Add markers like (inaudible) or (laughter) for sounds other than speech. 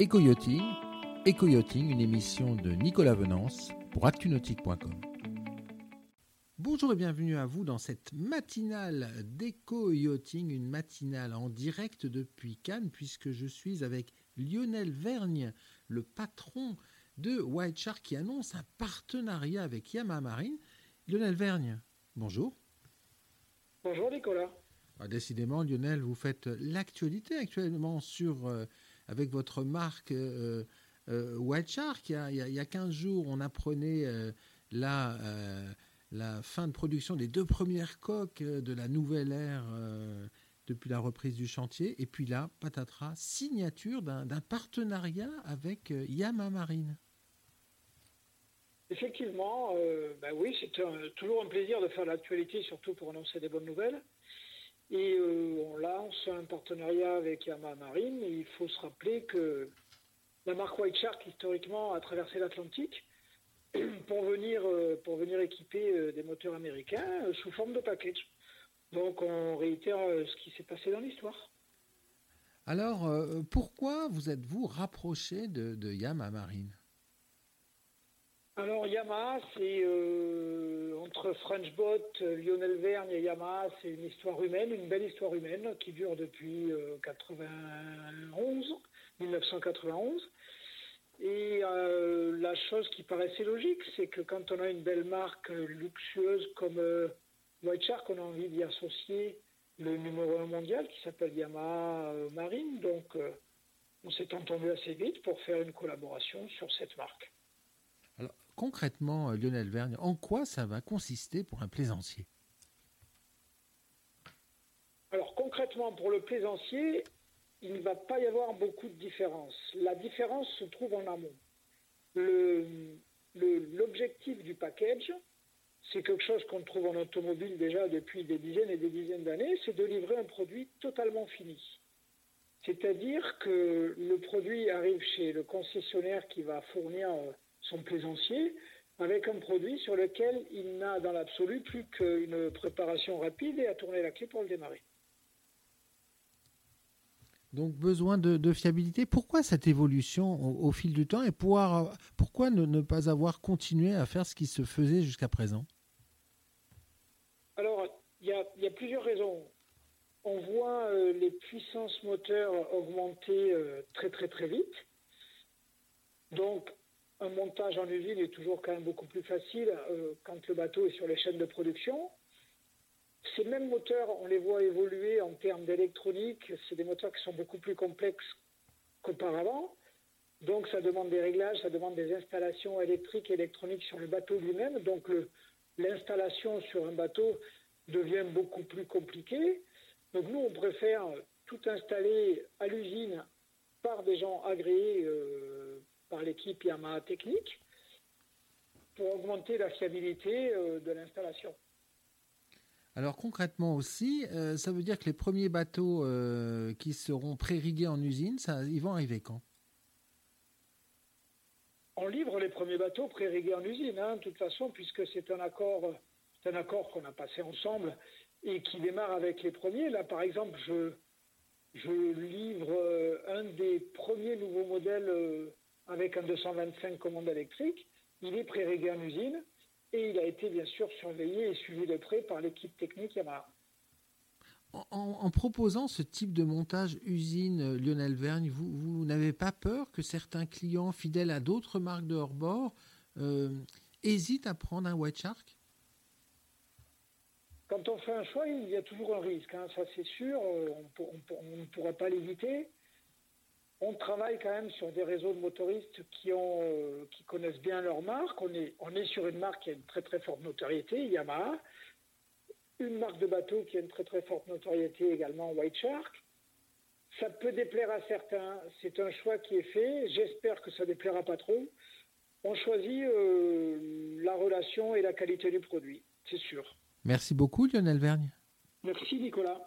Éco-yachting, Éco-yachting, une émission de Nicolas Venance pour actunautique.com. Bonjour et bienvenue à vous dans cette matinale d'éco-yachting, une matinale en direct depuis Cannes puisque je suis avec Lionel Vergne, le patron de White Shark qui annonce un partenariat avec Yamaha Marine. Lionel Vergne, bonjour. Bonjour Nicolas. Ah, décidément, Lionel, vous faites l'actualité actuellement sur, euh, avec votre marque euh, euh, White Shark. Il y, a, 15 jours, on apprenait la, la fin de production des deux premières coques de la nouvelle ère depuis la reprise du chantier. Et puis là, patatras, signature d'un partenariat avec Yamaha Marine. Effectivement, ben oui, c'est toujours un plaisir de faire l'actualité, surtout pour annoncer des bonnes nouvelles. Et euh, on lance un partenariat avec Yamaha Marine. il faut se rappeler que la marque White Shark, historiquement, a traversé l'Atlantique (clears throat) pour venir, euh, pour venir équiper euh, des moteurs américains sous forme de package. Donc on réitère ce qui s'est passé dans l'histoire. Alors, pourquoi vous êtes-vous rapproché de, de Yamaha Marine? Alors Yamaha, c'est euh, entre French Bot, Lionel Vergne et Yamaha, c'est une histoire humaine, une belle histoire humaine qui dure depuis 91, euh, 1991. Et euh, la chose qui paraissait logique, c'est que quand on a une belle marque luxueuse comme White Shark, on a envie d'y associer le numéro un mondial qui s'appelle Yamaha Marine. Donc on s'est entendu assez vite pour faire une collaboration sur cette marque concrètement, euh, Lionel Vergne, en quoi ça va consister pour un plaisancier Alors concrètement, pour le plaisancier, il ne va pas y avoir beaucoup de différence. La différence se trouve en amont. L'objectif du package, c'est quelque chose qu'on trouve en automobile déjà depuis des dizaines et des dizaines d'années, c'est de livrer un produit totalement fini. C'est-à-dire que le produit arrive chez le concessionnaire qui va fournir euh, son plaisancier avec un produit sur lequel il n'a dans l'absolu plus qu'une préparation rapide et à tourner la clé pour le démarrer. Donc besoin de, fiabilité. Pourquoi cette évolution au, fil du temps et pourquoi ne, pas avoir continué à faire ce qui se faisait jusqu'à présent? Alors, il y, a, plusieurs raisons. On voit euh, les puissances moteurs augmenter euh, très très très vite. Donc, un montage en usine est toujours quand même beaucoup plus facile euh, quand le bateau est sur les chaînes de production. Ces mêmes moteurs, on les voit évoluer en termes d'électronique. C'est des moteurs qui sont beaucoup plus complexes qu'auparavant. Donc ça demande des réglages, ça demande des installations électriques et électroniques sur le bateau lui-même. Donc l'installation sur un bateau devient beaucoup plus compliquée. Donc nous, on préfère tout installer à l'usine par des gens agréés. Euh, par l'équipe Yamaha Technique pour augmenter la fiabilité euh, de l'installation. Alors concrètement aussi, euh, ça veut dire que les premiers bateaux euh, qui seront pré-rigués en usine, ça, ils vont arriver quand? On livre les premiers bateaux pré-rigués en usine, hein, de toute façon, puisque c'est un accord, un accord qu'on a passé ensemble et qui démarre avec les premiers. Là, par exemple, je, je livre un des premiers nouveaux modèles avec un 225 commandes électriques. Il est pré-réglé en usine et il a été bien sûr surveillé et suivi de près par l'équipe technique Yamaha. En, proposant ce type de montage usine euh, Lionel Vergne, vous, n'avez pas peur que certains clients fidèles à d'autres marques de hors-bord euh, hésitent à prendre un White Shark? Quand on fait un choix, il y a toujours un risque, hein, ça c'est sûr, euh, on ne pourra pas l'éviter. On travaille quand même sur des réseaux de motoristes qui, ont, euh, qui connaissent bien leur marque. On est, on est sur une marque qui a une très très forte notoriété, Yamaha. Une marque de bateau qui a une très très forte notoriété également, White Shark. Ça peut déplaire à certains. C'est un choix qui est fait. J'espère que ça déplaira pas trop. On choisit euh, la relation et la qualité du produit, c'est sûr. Merci beaucoup Lionel Vergne. Merci Nicolas.